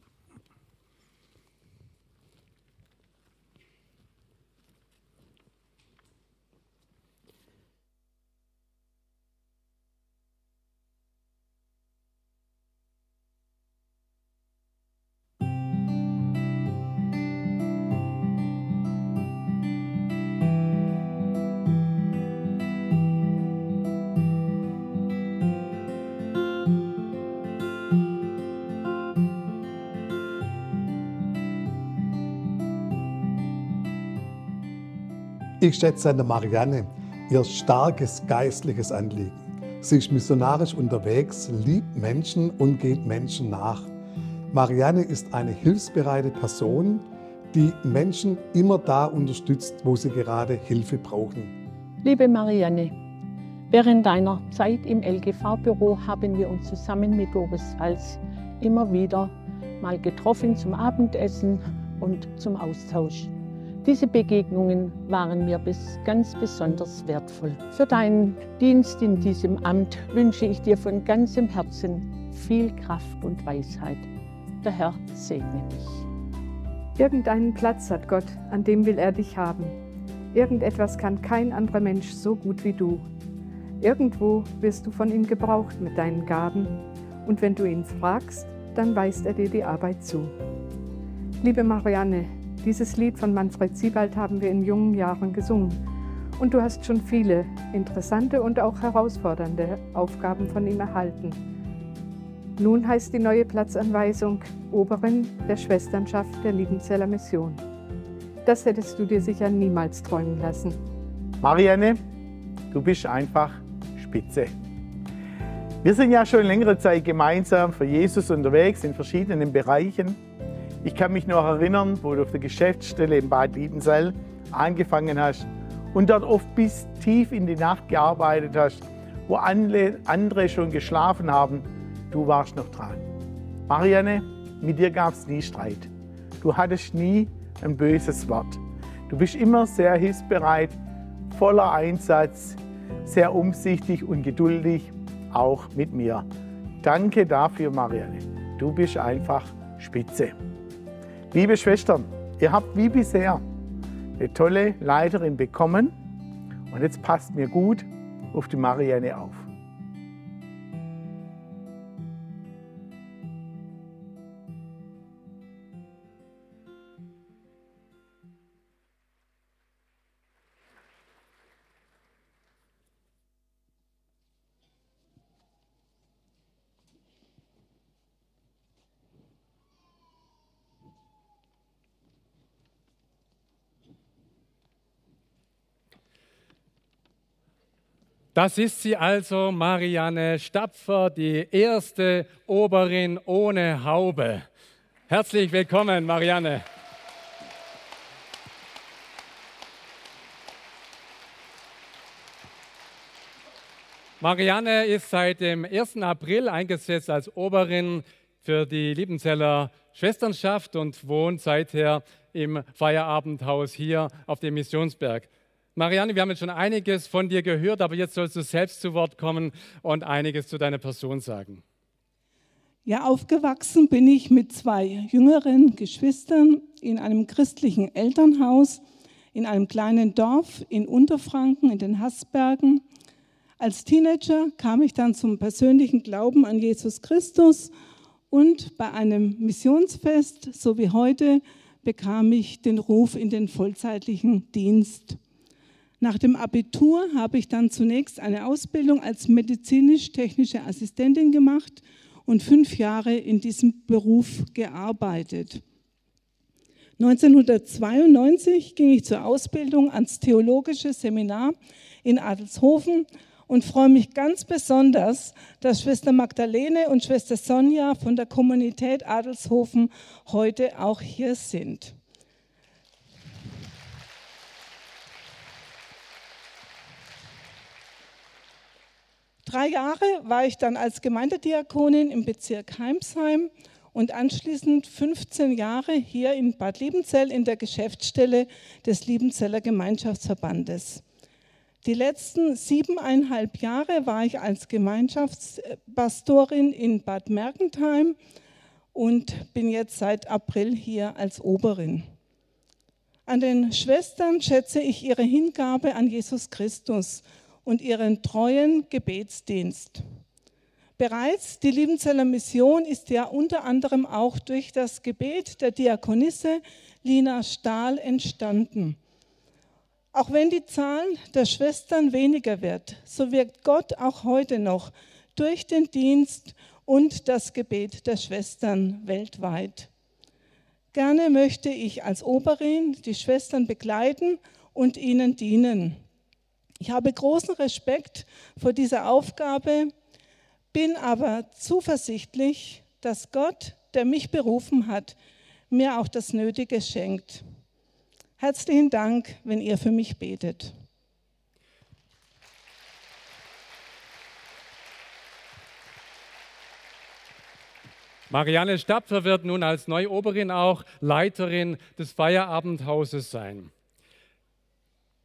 Ich schätze an der Marianne ihr starkes geistliches Anliegen. Sie ist missionarisch unterwegs, liebt Menschen und geht Menschen nach. Marianne ist eine hilfsbereite Person, die Menschen immer da unterstützt, wo sie gerade Hilfe brauchen. Liebe Marianne, während deiner Zeit im LGV-Büro haben wir uns zusammen mit Doris Hals immer wieder mal getroffen zum Abendessen und zum Austausch. Diese Begegnungen waren mir bis ganz besonders wertvoll. Für deinen Dienst in diesem Amt wünsche ich dir von ganzem Herzen viel Kraft und Weisheit. Der Herr segne dich. Irgendeinen Platz hat Gott, an dem will er dich haben. Irgendetwas kann kein anderer Mensch so gut wie du. Irgendwo wirst du von ihm gebraucht mit deinen Gaben und wenn du ihn fragst, dann weist er dir die Arbeit zu. Liebe Marianne, dieses Lied von Manfred Siebald haben wir in jungen Jahren gesungen. Und du hast schon viele interessante und auch herausfordernde Aufgaben von ihm erhalten. Nun heißt die neue Platzanweisung Oberin der Schwesternschaft der Liebenzeller Mission. Das hättest du dir sicher niemals träumen lassen. Marianne, du bist einfach spitze. Wir sind ja schon längere Zeit gemeinsam für Jesus unterwegs in verschiedenen Bereichen. Ich kann mich noch erinnern, wo du auf der Geschäftsstelle in Bad Liebenzell angefangen hast und dort oft bis tief in die Nacht gearbeitet hast, wo andere schon geschlafen haben. Du warst noch dran. Marianne, mit dir gab es nie Streit. Du hattest nie ein böses Wort. Du bist immer sehr hilfsbereit, voller Einsatz, sehr umsichtig und geduldig, auch mit mir. Danke dafür, Marianne. Du bist einfach spitze. Liebe Schwestern, ihr habt wie bisher eine tolle Leiterin bekommen und jetzt passt mir gut auf die Marianne auf. Das ist sie also, Marianne Stapfer, die erste Oberin ohne Haube. Herzlich willkommen, Marianne. Marianne ist seit dem 1. April eingesetzt als Oberin für die Liebenzeller Schwesternschaft und wohnt seither im Feierabendhaus hier auf dem Missionsberg. Marianne, wir haben jetzt schon einiges von dir gehört, aber jetzt sollst du selbst zu Wort kommen und einiges zu deiner Person sagen. Ja, aufgewachsen bin ich mit zwei jüngeren Geschwistern in einem christlichen Elternhaus in einem kleinen Dorf in Unterfranken in den Haßbergen. Als Teenager kam ich dann zum persönlichen Glauben an Jesus Christus und bei einem Missionsfest, so wie heute, bekam ich den Ruf in den vollzeitlichen Dienst. Nach dem Abitur habe ich dann zunächst eine Ausbildung als medizinisch-technische Assistentin gemacht und fünf Jahre in diesem Beruf gearbeitet. 1992 ging ich zur Ausbildung ans Theologische Seminar in Adelshofen und freue mich ganz besonders, dass Schwester Magdalene und Schwester Sonja von der Kommunität Adelshofen heute auch hier sind. Drei Jahre war ich dann als Gemeindediakonin im Bezirk Heimsheim und anschließend 15 Jahre hier in Bad Liebenzell in der Geschäftsstelle des Liebenzeller Gemeinschaftsverbandes. Die letzten siebeneinhalb Jahre war ich als Gemeinschaftspastorin in Bad Mergentheim und bin jetzt seit April hier als Oberin. An den Schwestern schätze ich ihre Hingabe an Jesus Christus und ihren treuen Gebetsdienst. Bereits die Liebenzeller Mission ist ja unter anderem auch durch das Gebet der Diakonisse Lina Stahl entstanden. Auch wenn die Zahl der Schwestern weniger wird, so wirkt Gott auch heute noch durch den Dienst und das Gebet der Schwestern weltweit. Gerne möchte ich als Oberin die Schwestern begleiten und ihnen dienen. Ich habe großen Respekt vor dieser Aufgabe, bin aber zuversichtlich, dass Gott, der mich berufen hat, mir auch das Nötige schenkt. Herzlichen Dank, wenn ihr für mich betet. Marianne Stapfer wird nun als Neuoberin auch Leiterin des Feierabendhauses sein.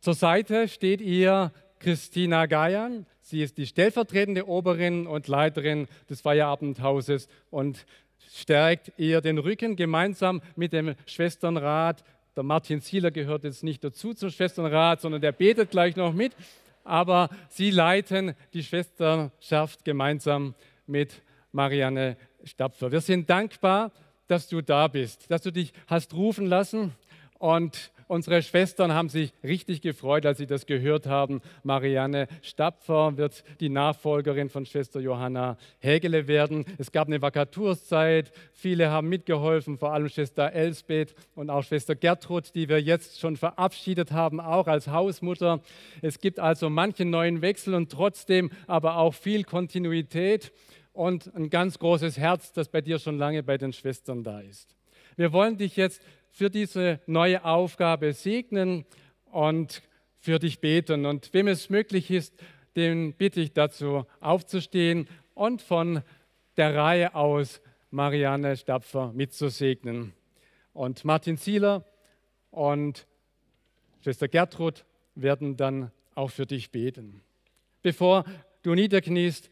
Zur Seite steht ihr Christina Gajan. Sie ist die stellvertretende Oberin und Leiterin des Feierabendhauses und stärkt ihr den Rücken gemeinsam mit dem Schwesternrat. Der Martin Zieler gehört jetzt nicht dazu zum Schwesternrat, sondern der betet gleich noch mit. Aber sie leiten die Schwesternschaft gemeinsam mit Marianne Stapfer. Wir sind dankbar, dass du da bist, dass du dich hast rufen lassen und Unsere Schwestern haben sich richtig gefreut, als sie das gehört haben. Marianne Stapfer wird die Nachfolgerin von Schwester Johanna Hägele werden. Es gab eine Vakaturszeit. Viele haben mitgeholfen, vor allem Schwester Elsbeth und auch Schwester Gertrud, die wir jetzt schon verabschiedet haben, auch als Hausmutter. Es gibt also manchen neuen Wechsel und trotzdem aber auch viel Kontinuität und ein ganz großes Herz, das bei dir schon lange bei den Schwestern da ist. Wir wollen dich jetzt für diese neue Aufgabe segnen und für dich beten. Und wem es möglich ist, den bitte ich dazu aufzustehen und von der Reihe aus Marianne Stapfer mitzusegnen. Und Martin Zieler und Schwester Gertrud werden dann auch für dich beten. Bevor du niederkniest,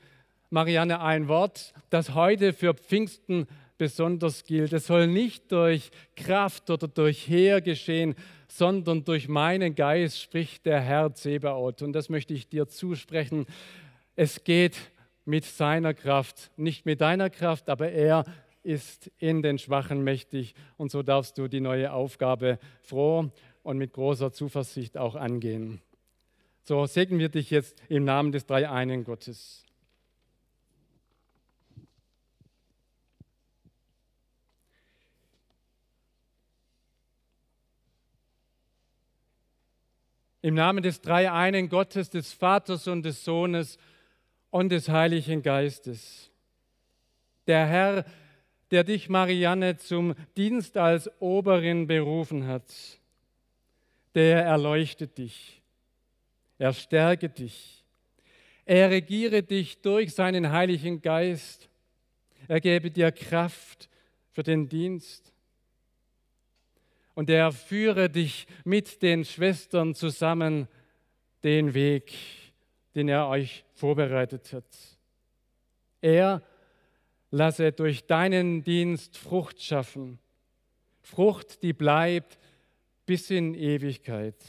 Marianne, ein Wort, das heute für Pfingsten besonders gilt. Es soll nicht durch Kraft oder durch Heer geschehen, sondern durch meinen Geist, spricht der Herr Zebaoth. Und das möchte ich dir zusprechen. Es geht mit seiner Kraft, nicht mit deiner Kraft, aber er ist in den Schwachen mächtig. Und so darfst du die neue Aufgabe froh und mit großer Zuversicht auch angehen. So segnen wir dich jetzt im Namen des Dreieinen Gottes. Im Namen des Dreieinen Gottes, des Vaters und des Sohnes und des Heiligen Geistes. Der Herr, der dich, Marianne, zum Dienst als Oberin berufen hat, der erleuchtet dich, er stärke dich, Er regiere dich durch seinen Heiligen Geist. Er gebe dir Kraft für den Dienst. Und er führe dich mit den Schwestern zusammen den Weg, den er euch vorbereitet hat. Er lasse durch deinen Dienst Frucht schaffen. Frucht, die bleibt bis in Ewigkeit.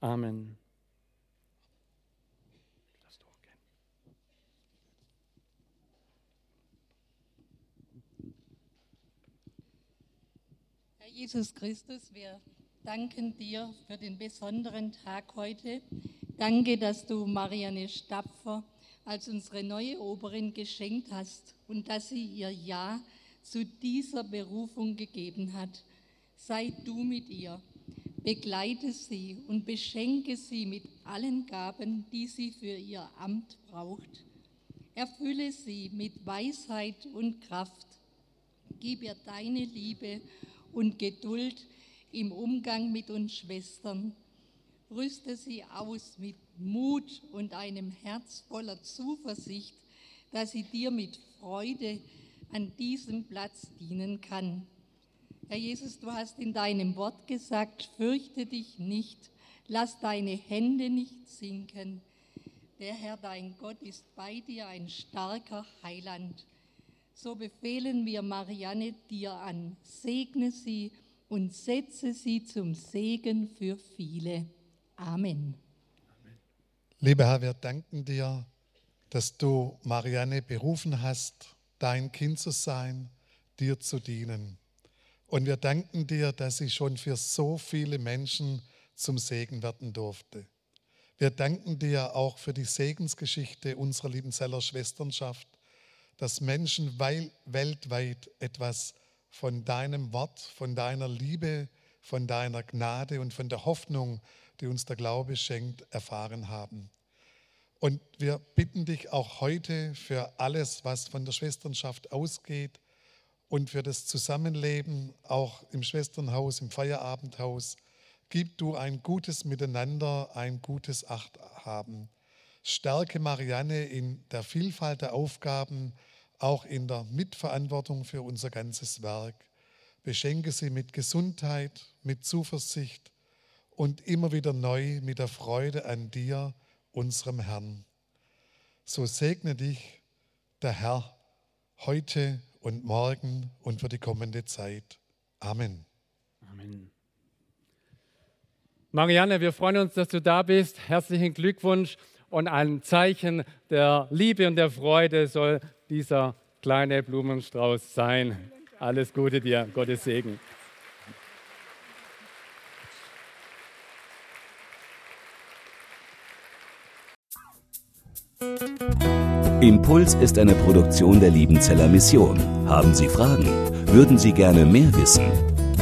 Amen. Jesus Christus, wir danken dir für den besonderen Tag heute. Danke, dass du Marianne Stapfer als unsere neue Oberin geschenkt hast und dass sie ihr Ja zu dieser Berufung gegeben hat. Sei du mit ihr, begleite sie und beschenke sie mit allen Gaben, die sie für ihr Amt braucht. Erfülle sie mit Weisheit und Kraft. Gib ihr deine Liebe und Geduld im Umgang mit uns Schwestern. Rüste sie aus mit Mut und einem Herz voller Zuversicht, dass sie dir mit Freude an diesem Platz dienen kann. Herr Jesus, du hast in deinem Wort gesagt, fürchte dich nicht, lass deine Hände nicht sinken. Der Herr dein Gott ist bei dir ein starker Heiland. So befehlen wir Marianne dir an, segne sie und setze sie zum Segen für viele. Amen. Lieber Herr, wir danken dir, dass du Marianne berufen hast, dein Kind zu sein, dir zu dienen. Und wir danken dir, dass sie schon für so viele Menschen zum Segen werden durfte. Wir danken dir auch für die Segensgeschichte unserer lieben Zeller Schwesternschaft, dass Menschen weltweit etwas von deinem Wort, von deiner Liebe, von deiner Gnade und von der Hoffnung, die uns der Glaube schenkt, erfahren haben. Und wir bitten dich auch heute für alles, was von der Schwesternschaft ausgeht und für das Zusammenleben, auch im Schwesternhaus, im Feierabendhaus, gib du ein gutes Miteinander, ein gutes Achthaben. Stärke Marianne in der Vielfalt der Aufgaben, auch in der Mitverantwortung für unser ganzes Werk. Beschenke sie mit Gesundheit, mit Zuversicht und immer wieder neu mit der Freude an dir, unserem Herrn. So segne dich der Herr heute und morgen und für die kommende Zeit. Amen. Amen. Marianne, wir freuen uns, dass du da bist. Herzlichen Glückwunsch und ein Zeichen der Liebe und der Freude soll dieser kleine Blumenstrauß sein. Alles Gute dir, Gottes Segen. Impuls ist eine Produktion der Liebenzeller Mission. Haben Sie Fragen? Würden Sie gerne mehr wissen?